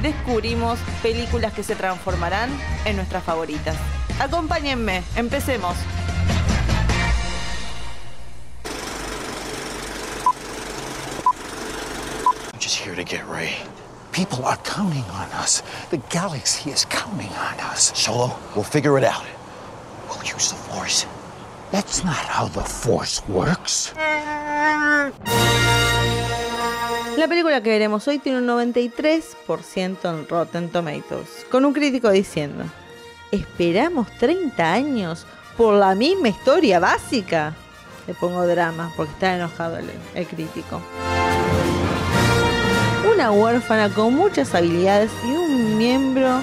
descubrimos películas que se transformarán en nuestras favoritas. Acompáñenme, empecemos. I'm just here to get Ray. People are counting on us. The galaxy is counting on us. Solo, we'll figure it out. We'll use the Force. That's not how the Force works. La película que veremos hoy tiene un 93% en Rotten Tomatoes, con un crítico diciendo, ¿esperamos 30 años por la misma historia básica? Le pongo drama porque está enojado el, el crítico. Una huérfana con muchas habilidades y un miembro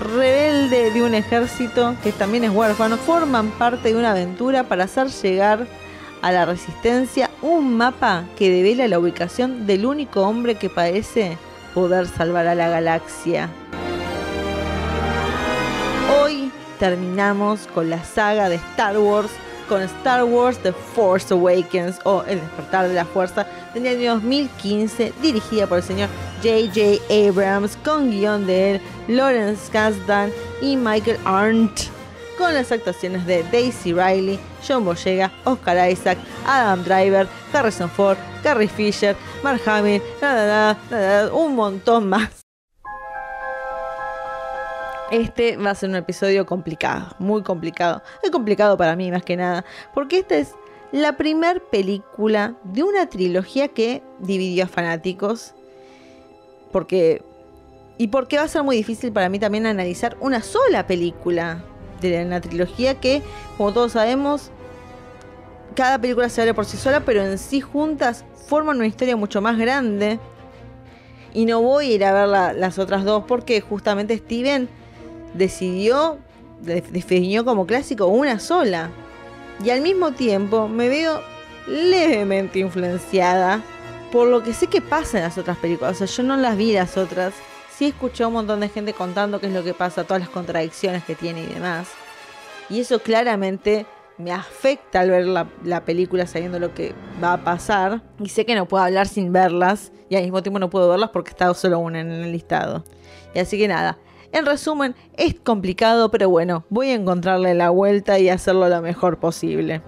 rebelde de un ejército que también es huérfano forman parte de una aventura para hacer llegar a la resistencia un mapa que devela la ubicación del único hombre que parece poder salvar a la galaxia. Hoy terminamos con la saga de Star Wars, con Star Wars The Force Awakens o El despertar de la fuerza del año 2015, dirigida por el señor J.J. Abrams, con guion de él, Lawrence Kasdan y Michael Arndt con las actuaciones de Daisy Riley, John Boyega, Oscar Isaac, Adam Driver, Harrison Ford, Carrie Fisher, Mark Hamill, nada, nada, un montón más. Este va a ser un episodio complicado, muy complicado. Es complicado para mí más que nada, porque esta es la primer película de una trilogía que dividió a fanáticos. Porque y porque va a ser muy difícil para mí también analizar una sola película de una trilogía que, como todos sabemos, cada película se abre por sí sola, pero en sí juntas forman una historia mucho más grande. Y no voy a ir a ver la- las otras dos porque justamente Steven decidió, de- definió como clásico una sola. Y al mismo tiempo me veo levemente influenciada por lo que sé que pasa en las otras películas. O sea, yo no las vi las otras. Sí escuché un montón de gente contando qué es lo que pasa, todas las contradicciones que tiene y demás. Y eso claramente me afecta al ver la, la película sabiendo lo que va a pasar. Y sé que no puedo hablar sin verlas. Y al mismo tiempo no puedo verlas porque está solo una en el listado. Y así que nada. En resumen, es complicado, pero bueno, voy a encontrarle la vuelta y hacerlo lo mejor posible.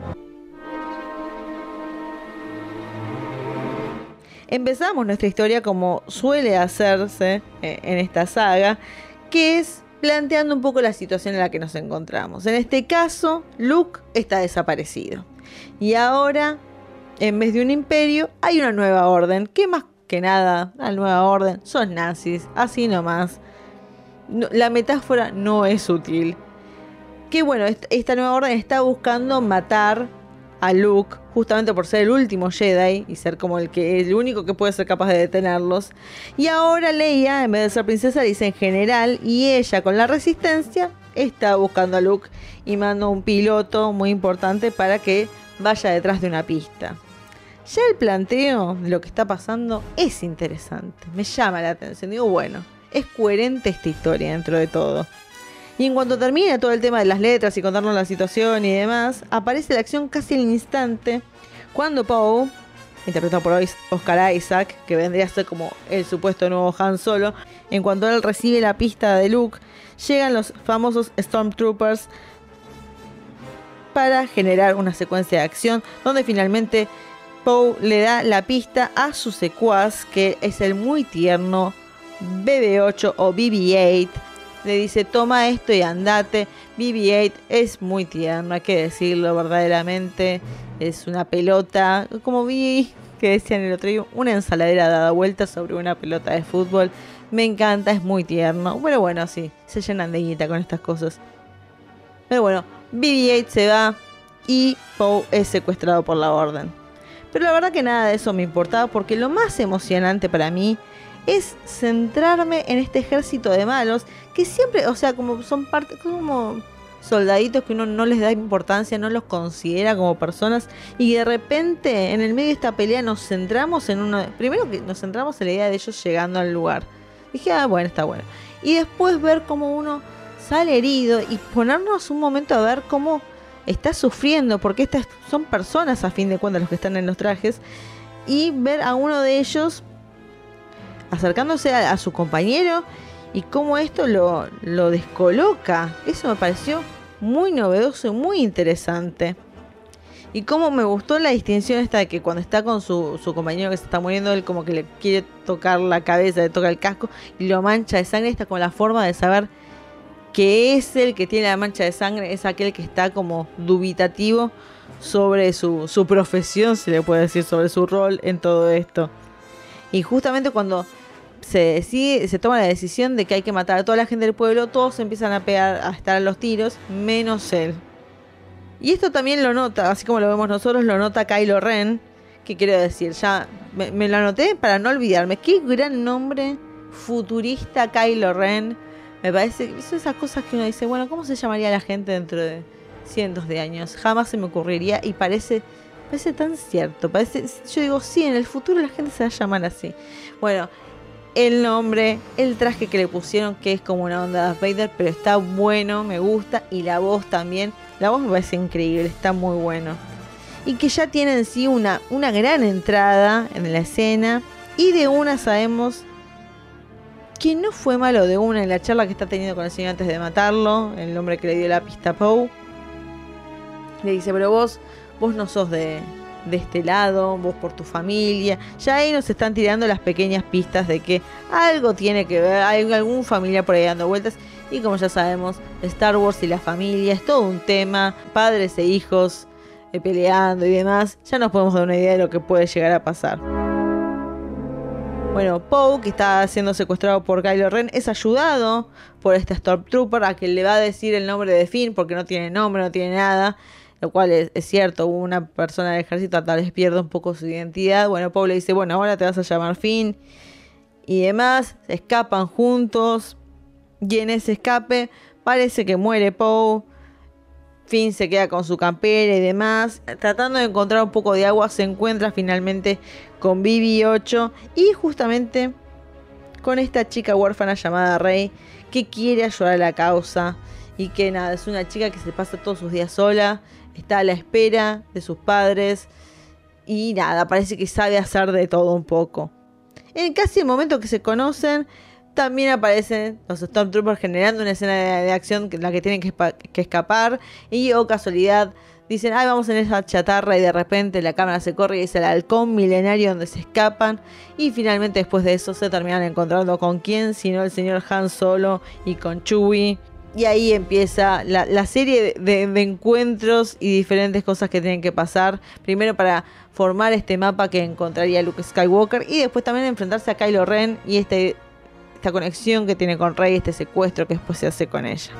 Empezamos nuestra historia como suele hacerse eh, en esta saga, que es planteando un poco la situación en la que nos encontramos. En este caso, Luke está desaparecido. Y ahora, en vez de un imperio, hay una nueva orden. Que más que nada, la nueva orden son nazis, así nomás. No- la metáfora no es útil. Que bueno, est- esta nueva orden está buscando matar a Luke justamente por ser el último Jedi y ser como el que el único que puede ser capaz de detenerlos. Y ahora Leia, en vez de ser princesa, dice en general y ella con la resistencia está buscando a Luke y manda un piloto muy importante para que vaya detrás de una pista. Ya el planteo de lo que está pasando es interesante, me llama la atención. Digo, bueno, es coherente esta historia dentro de todo. Y en cuanto termina todo el tema de las letras y contarnos la situación y demás, aparece la acción casi al instante cuando Poe, interpretado por Oscar Isaac, que vendría a ser como el supuesto nuevo Han Solo, en cuanto él recibe la pista de Luke, llegan los famosos Stormtroopers para generar una secuencia de acción donde finalmente Poe le da la pista a su secuaz, que es el muy tierno BB-8 o BB-8. Le dice, toma esto y andate. BB-8 es muy tierno, hay que decirlo verdaderamente. Es una pelota, como vi que decían el otro día, una ensaladera dada vuelta sobre una pelota de fútbol. Me encanta, es muy tierno. Pero bueno, sí, se llenan de guita con estas cosas. Pero bueno, BB-8 se va y Poe es secuestrado por la orden. Pero la verdad que nada de eso me importaba porque lo más emocionante para mí es centrarme en este ejército de malos que siempre, o sea, como son parte, como soldaditos que uno no les da importancia, no los considera como personas y de repente en el medio de esta pelea nos centramos en uno, primero que nos centramos en la idea de ellos llegando al lugar. Dije, ah, bueno, está bueno. Y después ver cómo uno sale herido y ponernos un momento a ver cómo está sufriendo, porque estas son personas a fin de cuentas los que están en los trajes, y ver a uno de ellos acercándose a, su compañero y cómo esto lo, lo descoloca. Eso me pareció muy novedoso y muy interesante. Y cómo me gustó la distinción esta de que cuando está con su, su, compañero que se está muriendo, él como que le quiere tocar la cabeza, le toca el casco y lo mancha de sangre. Está con la forma de saber que es el que tiene la mancha de sangre, es aquel que está como dubitativo sobre su, su profesión, se le puede decir, sobre su rol en todo esto. Y justamente cuando se decide, se toma la decisión de que hay que matar a toda la gente del pueblo, todos empiezan a pegar, a estar a los tiros, menos él. Y esto también lo nota, así como lo vemos nosotros, lo nota Kylo Ren, que quiero decir, ya me, lo anoté para no olvidarme. Qué gran nombre futurista Kylo Ren. Me parece, son esas cosas que uno dice, bueno, ¿cómo se llamaría la gente dentro de cientos de años? Jamás se me ocurriría y parece, parece tan cierto. Parece, yo digo, sí, en el futuro la gente se va a llamar así. Bueno, el nombre, el traje que le pusieron, que es como una onda de Darth Vader, pero está bueno, me gusta, y la voz también. La voz me parece increíble, está muy bueno. Y que ya tiene en sí una, una gran entrada en la escena. Y de una sabemos que no fue malo de una en la charla que está teniendo con el señor antes de matarlo, el hombre que le dio la pista a Poe. Le dice, pero vos, vos no sos de, de este lado, vos por tu familia. Ya ahí nos están tirando las pequeñas pistas de que algo tiene que ver, hay algún familia por ahí dando vueltas. Y como ya sabemos, Star Wars y la familia es todo un tema, padres e hijos eh, peleando y demás. Ya nos podemos dar una idea de lo que puede llegar a pasar. Bueno, Poe, que está siendo secuestrado por Kylo Ren, es ayudado por este Stormtrooper a que le va a decir el nombre de Finn porque no tiene nombre, no tiene nada lo cual es, cierto, una persona del ejército tal vez pierde un poco su identidad. Bueno, Paul le dice, bueno, ahora te vas a llamar Finn y demás, se escapan juntos y en ese escape parece que muere Poe. Finn se queda con su campera y demás. Tratando de encontrar un poco de agua, se encuentra finalmente con BB-8 y justamente con esta chica huérfana llamada Rey que quiere ayudar a la causa y que nada, es una chica que se pasa todos sus días sola está a la espera de sus padres y nada, parece que sabe hacer de todo un poco. En casi el momento que se conocen, también aparecen los Stormtroopers generando una escena de, acción en la que tienen que, escapar y o oh, casualidad dicen, ay vamos en esa chatarra y de repente la cámara se corre y es el halcón milenario donde se escapan y finalmente después de eso se terminan encontrando con quién, sino el señor Han Solo y con Chewie y ahí empieza la, serie de, de, encuentros y diferentes cosas que tienen que pasar. Primero para formar este mapa que encontraría Luke Skywalker y después también enfrentarse a Kylo Ren y este, esta conexión que tiene con Rey, este secuestro que después se hace con ella.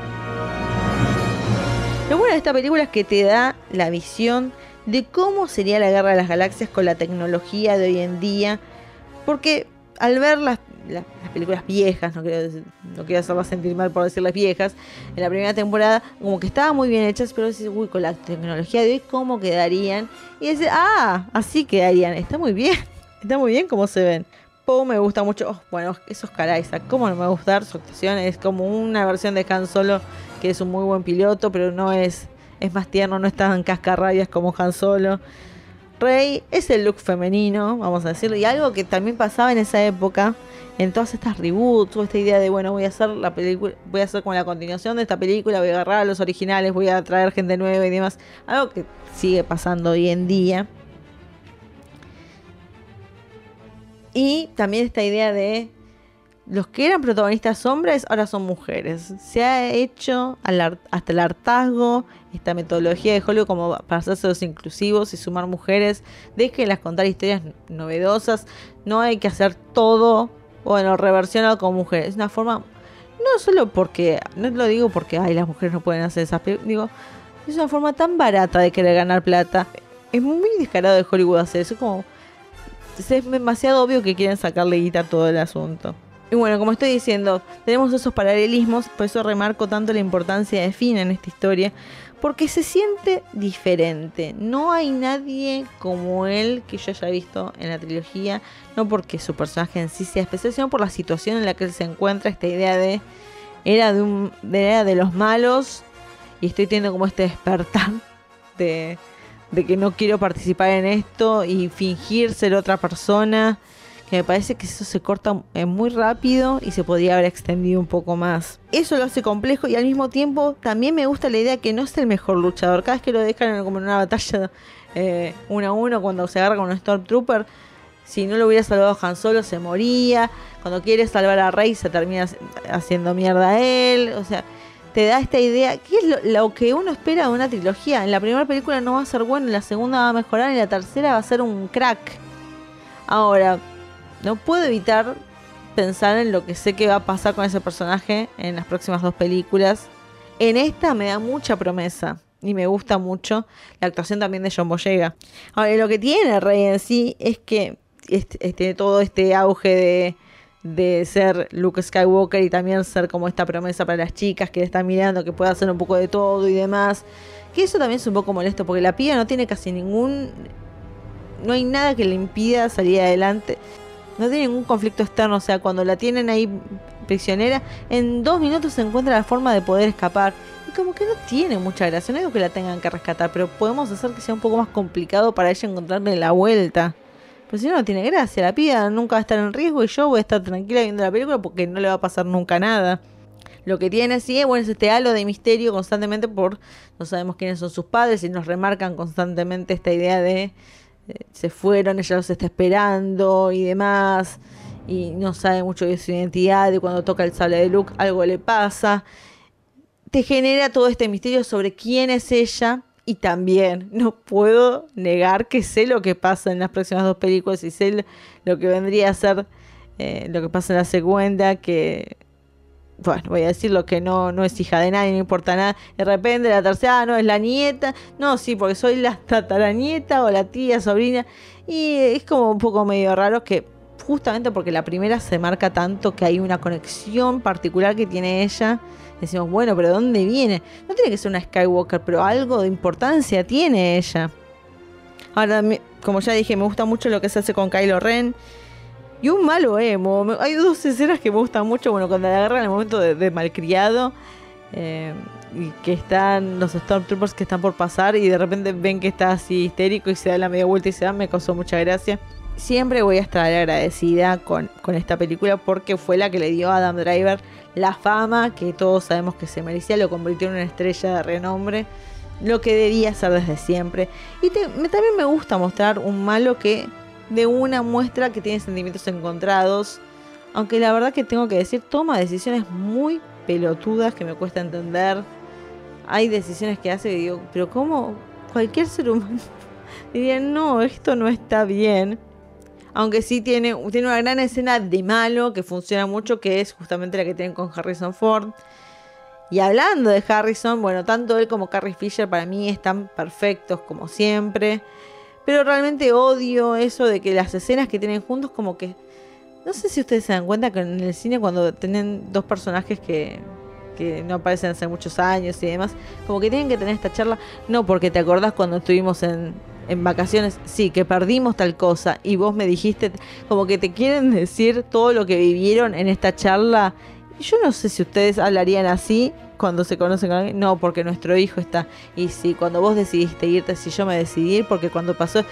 Lo bueno de esta película es que te da la visión de cómo sería la guerra de las galaxias con la tecnología de hoy en día. Porque al ver las las, las películas viejas, no quiero, no quiero hacerlas sentir mal por decirlas viejas, en la primera temporada como que estaban muy bien hechas, pero decís, uy, con la tecnología de hoy, ¿cómo quedarían? Y dices, ah, así quedarían, está muy bien, está muy bien cómo se ven. Poe me gusta mucho, oh, bueno, esos caray, cómo no me gusta su actuación, es como una versión de Han Solo que es un muy buen piloto, pero no es, es más tierno, no es tan cascarrabias como Han Solo. Rey es el look femenino, vamos a decirlo, y algo que también pasaba en esa época, en todas estas reboots, o esta idea de, bueno, voy a hacer la película, voy a hacer como la continuación de esta película, voy a agarrar a los originales, voy a traer gente nueva y demás, algo que sigue pasando hoy en día. Y también esta idea de los que eran protagonistas hombres ahora son mujeres. Se ha hecho hasta el hartazgo esta metodología de Hollywood como para hacerse los inclusivos y sumar mujeres. Déjenlas contar historias novedosas. No hay que hacer todo, bueno, reversionado con mujeres. Es una forma, no solo porque, no lo digo porque ay, las mujeres no pueden hacer esas digo, es una forma tan barata de querer ganar plata. Es muy descarado de Hollywood hacer eso. Como es demasiado obvio que quieren sacarle guita a todo el asunto. Y bueno, como estoy diciendo, tenemos esos paralelismos, por eso remarco tanto la importancia de Finn en esta historia, porque se siente diferente. No hay nadie como él que yo haya visto en la trilogía, no porque su personaje en sí sea especial, sino por la situación en la que él se encuentra, esta idea de era de un era de los malos y estoy teniendo como este despertar de, de que no quiero participar en esto y fingir ser otra persona que me parece que eso se corta eh, muy rápido y se podría haber extendido un poco más. Eso lo hace complejo y al mismo tiempo también me gusta la idea que no es el mejor luchador. Cada vez que lo dejan como en una batalla eh, uno a uno cuando se agarra con un Stormtrooper, si no lo hubiera salvado Han Solo se moría. Cuando quiere salvar a Rey se termina haciendo mierda a él. O sea, te da esta idea. ¿Qué es lo, lo, que uno espera de una trilogía? En la primera película no va a ser bueno, en la segunda va a mejorar, en la tercera va a ser un crack. Ahora, no puedo evitar pensar en lo que sé que va a pasar con ese personaje en las próximas dos películas. En esta me da mucha promesa y me gusta mucho la actuación también de John Boyega. Ahora, lo que tiene Rey en sí es que este, todo este auge de, de ser Luke Skywalker y también ser como esta promesa para las chicas que le están mirando, que puede hacer un poco de todo y demás. Que eso también es un poco molesto porque la piba no tiene casi ningún... No hay nada que le impida salir adelante no tiene ningún conflicto externo, o sea, cuando la tienen ahí prisionera, en dos minutos se encuentra la forma de poder escapar. Y como que no tiene mucha gracia, no digo que la tengan que rescatar, pero podemos hacer que sea un poco más complicado para ella encontrarle la vuelta. Pero si no, no tiene gracia, la pida nunca va a estar en riesgo y yo voy a estar tranquila viendo la película porque no le va a pasar nunca nada. Lo que tiene sí bueno, es este halo de misterio constantemente por no sabemos quiénes son sus padres y nos remarcan constantemente esta idea de se fueron, ella los está esperando y demás, y no sabe mucho de su identidad, y cuando toca el sable de Luke algo le pasa. Te genera todo este misterio sobre quién es ella, y también no puedo negar que sé lo que pasa en las próximas dos películas y sé lo que vendría a ser eh, lo que pasa en la segunda, que bueno, voy a decir lo que no, no es hija de nadie, no importa nada. De repente la tercera, ah, no, es la nieta. No, sí, porque soy la tataranieta o la tía, sobrina. Y es como un poco medio raro que justamente porque la primera se marca tanto que hay una conexión particular que tiene ella. Decimos, bueno, pero ¿dónde viene? No tiene que ser una Skywalker, pero algo de importancia tiene ella. Ahora, como ya dije, me gusta mucho lo que se hace con Kylo Ren y un malo emo. Hay dos escenas que me gustan mucho. Bueno, cuando la agarran en el momento de, malcriado. Eh, y que están los Stormtroopers que están por pasar y de repente ven que está así histérico y se da la media vuelta y se da, me causó mucha gracia. Siempre voy a estar agradecida con, con esta película porque fue la que le dio a Adam Driver la fama que todos sabemos que se merecía, lo convirtió en una estrella de renombre, lo que debía ser desde siempre. Y también me gusta mostrar un malo que de una muestra que tiene sentimientos encontrados. Aunque la verdad que tengo que decir, toma decisiones muy pelotudas que me cuesta entender. Hay decisiones que hace que digo, pero ¿cómo cualquier ser humano diría, no, esto no está bien? Aunque sí tiene, tiene una gran escena de malo que funciona mucho, que es justamente la que tienen con Harrison Ford. Y hablando de Harrison, bueno, tanto él como Carrie Fisher para mí están perfectos como siempre. Pero realmente odio eso de que las escenas que tienen juntos como que... No sé si ustedes se dan cuenta que en el cine cuando tienen dos personajes que, que no aparecen hace muchos años y demás, como que tienen que tener esta charla, no porque te acordás cuando estuvimos en, en vacaciones, sí, que perdimos tal cosa y vos me dijiste, como que te quieren decir todo lo que vivieron en esta charla. Yo no sé si ustedes hablarían así cuando se conocen con alguien, no, porque nuestro hijo está. Y si cuando vos decidiste irte, si yo me decidí porque cuando pasó,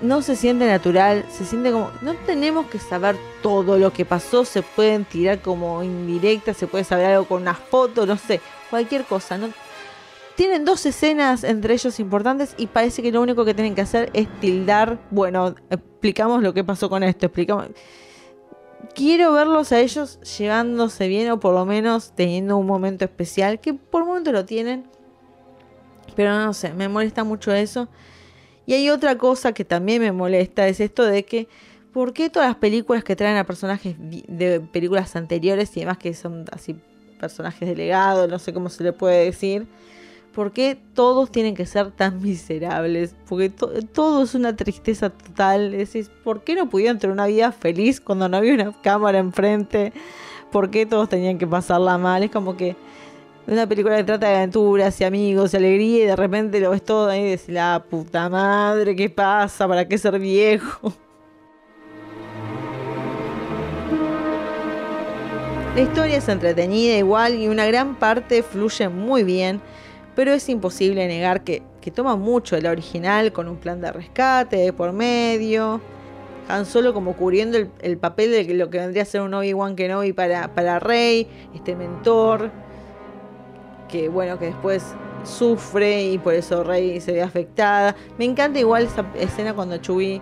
no se siente natural, se siente como, no tenemos que saber todo lo que pasó, se pueden tirar como indirectas, se puede saber algo con una foto, no sé, cualquier cosa, ¿no? Tienen dos escenas entre ellos importantes y parece que lo único que tienen que hacer es tildar, bueno, explicamos lo que pasó con esto, explicamos quiero verlos a ellos llevándose bien o por lo menos teniendo un momento especial, que por momento lo tienen. Pero no sé, me molesta mucho eso. Y hay otra cosa que también me molesta, es esto de que, ¿por qué todas las películas que traen a personajes de películas anteriores y demás que son así personajes de legado, no sé cómo se le puede decir? ¿Por qué todos tienen que ser tan miserables? Porque todo es una tristeza total. Decís, ¿por qué no pudieron tener una vida feliz cuando no había una cámara enfrente? ¿Por qué todos tenían que pasarla mal? Es como que una película que trata de aventuras y amigos y alegría y de repente lo ves todo ahí y decís, la puta madre, ¿qué pasa? ¿Para qué ser viejo? La historia es entretenida igual y una gran parte fluye muy bien pero es imposible negar que, toma mucho de la original con un plan de rescate por medio. Han solo como cubriendo el, papel de lo que vendría a ser un Obi-Wan Kenobi para, para Rey, este mentor, que bueno, que después sufre y por eso Rey se ve afectada. Me encanta igual esa escena cuando Chewie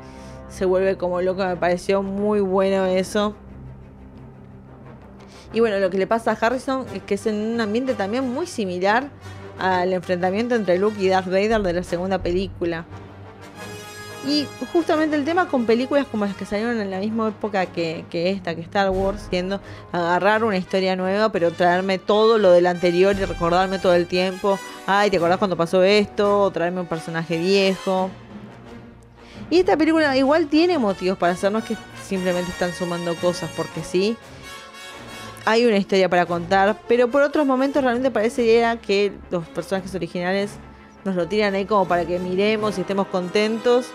se vuelve como loco, me pareció muy bueno eso. Y bueno, lo que le pasa a Harrison es que es en un ambiente también muy similar al enfrentamiento entre Luke y Darth Vader de la segunda película. Y justamente el tema con películas como las que salieron en la misma época que, esta, que Star Wars, siendo agarrar una historia nueva, pero traerme todo lo del anterior y recordarme todo el tiempo. Ay, ¿te acordás cuando pasó esto? O traerme un personaje viejo. Y esta película igual tiene motivos para hacernos que simplemente están sumando cosas, porque sí hay una historia para contar, pero por otros momentos realmente parecería que los personajes originales nos lo tiran ahí como para que miremos y estemos contentos.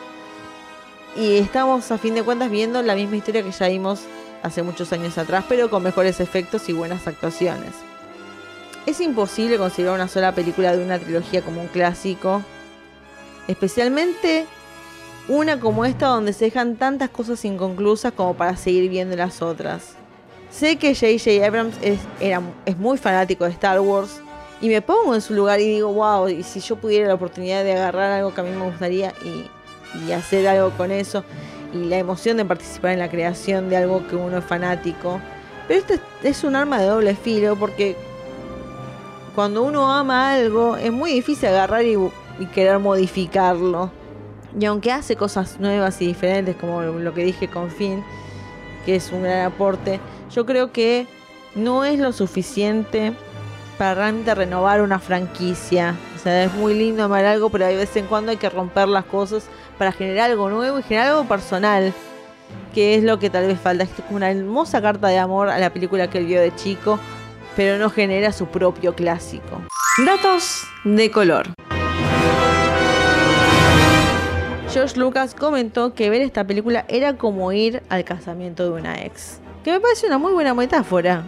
Y estamos a fin de cuentas viendo la misma historia que ya vimos hace muchos años atrás, pero con mejores efectos y buenas actuaciones. Es imposible considerar una sola película de una trilogía como un clásico, especialmente una como esta donde se dejan tantas cosas inconclusas como para seguir viendo las otras. Sé que J.J. Abrams es, muy fanático de Star Wars y me pongo en su lugar y digo, wow, y si yo pudiera la oportunidad de agarrar algo que a mí me gustaría y, hacer algo con eso y la emoción de participar en la creación de algo que uno es fanático. Pero esto es un arma de doble filo porque cuando uno ama algo es muy difícil agarrar y, y querer modificarlo. Y aunque hace cosas nuevas y diferentes, como lo que dije con Finn, que es un gran aporte, yo creo que no es lo suficiente para realmente renovar una franquicia. O sea, es muy lindo amar algo, pero de vez en cuando hay que romper las cosas para generar algo nuevo y generar algo personal. Que es lo que tal vez falta. Es una hermosa carta de amor a la película que él vio de chico, pero no genera su propio clásico. Datos de color. George Lucas comentó que ver esta película era como ir al casamiento de una ex. Que me parece una muy buena metáfora.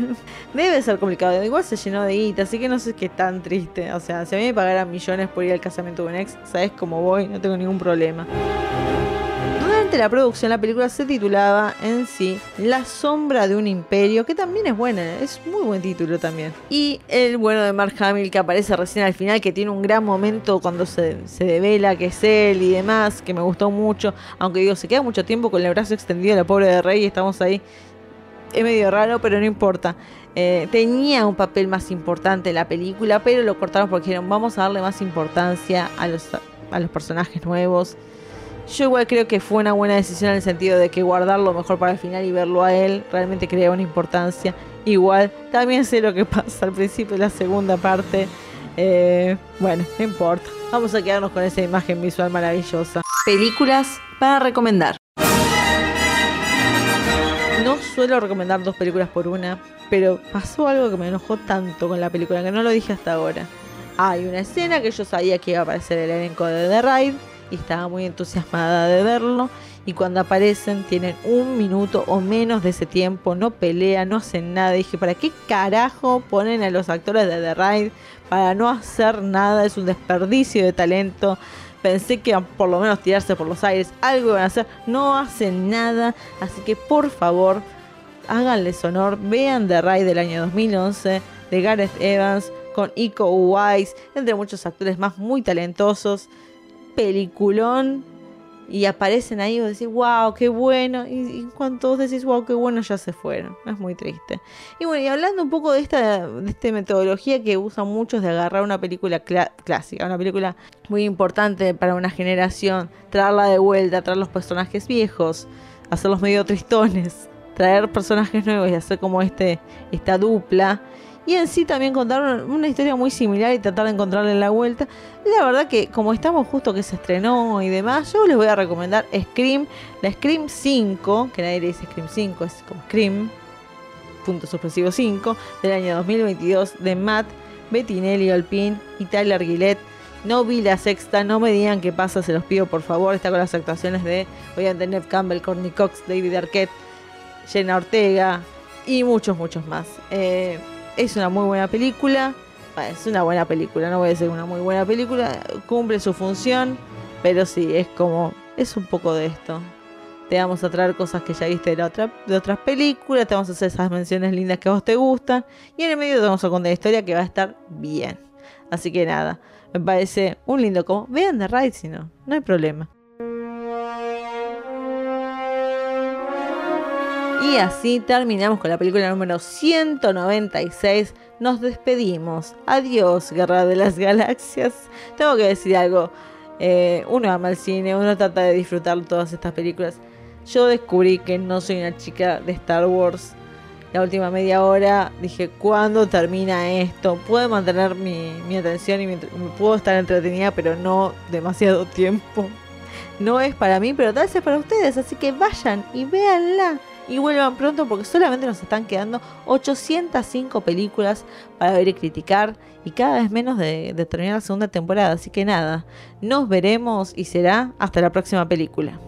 debe ser complicado. Igual se llenó de guita, así que no sé qué tan triste. O sea, si a mí me pagaran millones por ir al casamiento de un ex, sabes cómo voy, no tengo ningún problema la producción la película se titulaba en sí La sombra de un imperio, que también es buena, es muy buen título también. Y el bueno de Mark Hamill que aparece recién al final, que tiene un gran momento cuando se, se devela que es él y demás, que me gustó mucho, aunque digo, se queda mucho tiempo con el brazo extendido la pobre de Rey y estamos ahí. Es medio raro, pero no importa. Eh, tenía un papel más importante en la película, pero lo cortaron porque dijeron, vamos a darle más importancia a los, a los personajes nuevos yo igual creo que fue una buena decisión en el sentido de que guardarlo mejor para el final y verlo a él realmente crea una importancia. Igual, también sé lo que pasa al principio de la segunda parte. Eh, bueno, no importa. Vamos a quedarnos con esa imagen visual maravillosa. Películas para recomendar. No suelo recomendar dos películas por una, pero pasó algo que me enojó tanto con la película que no lo dije hasta ahora. Hay una escena que yo sabía que iba a aparecer el elenco de The Ride y estaba muy entusiasmada de verlo. Y cuando aparecen tienen un minuto o menos de ese tiempo, no pelean, no hacen nada. dije, ¿para qué carajo ponen a los actores de The Ride para no hacer nada? Es un desperdicio de talento. Pensé que por lo menos tirarse por los aires, algo iban a hacer. No hacen nada, así que por favor, háganles honor. Vean The Ride del año 2011 de Gareth Evans con Iko Uwais, entre muchos actores más muy talentosos peliculón y aparecen ahí y vos decís, wow, qué bueno. Y, cuando todos decís, wow, qué bueno, ya se fueron. Es muy triste. Y bueno, y hablando un poco de esta, de esta metodología que usan muchos de agarrar una película clásica, una película muy importante para una generación, traerla de vuelta, traer los personajes viejos, hacerlos medio tristones, traer personajes nuevos y hacer como este, esta dupla. Y en sí también contar una historia muy similar y tratar de encontrarle la vuelta. La verdad que como estamos justo que se estrenó y demás, yo les voy a recomendar Scream, la Scream 5, que nadie le dice Scream 5, es como Scream, punto suspensivo 5, del año 2022 de Matt Bettinelli Alpin y Tyler Gillette. No vi la sexta, no me digan qué pasa, se los pido por favor. Está con las actuaciones de, obviamente, Ned Campbell, Courtney Cox, David Arquette, Jenna Ortega y muchos, muchos más. Eh, es una muy buena película. es una buena película, no voy a decir una muy buena película. Cumple su función, pero sí, es como. Es un poco de esto. Te vamos a traer cosas que ya viste de, otra, de otras películas, te vamos a hacer esas menciones lindas que a vos te gustan. Y en el medio te vamos a contar la historia que va a estar bien. Así que nada, me parece un lindo como. Vean The Ride si no, no hay problema. Y así terminamos con la película número 196. Nos despedimos. Adiós, Guerra de las Galaxias. Tengo que decir algo. Eh, uno ama el cine, uno trata de disfrutar todas estas películas. Yo descubrí que no soy una chica de Star Wars. La última media hora dije, ¿cuándo termina esto? Puedo mantener mi, atención y puedo estar entretenida, pero no demasiado tiempo. No es para mí, pero tal vez es para ustedes. Así que vayan y véanla y vuelvan pronto porque solamente nos están quedando 805 películas para ver y criticar y cada vez menos de, de terminar la segunda temporada. Así que nada, nos veremos y será hasta la próxima película.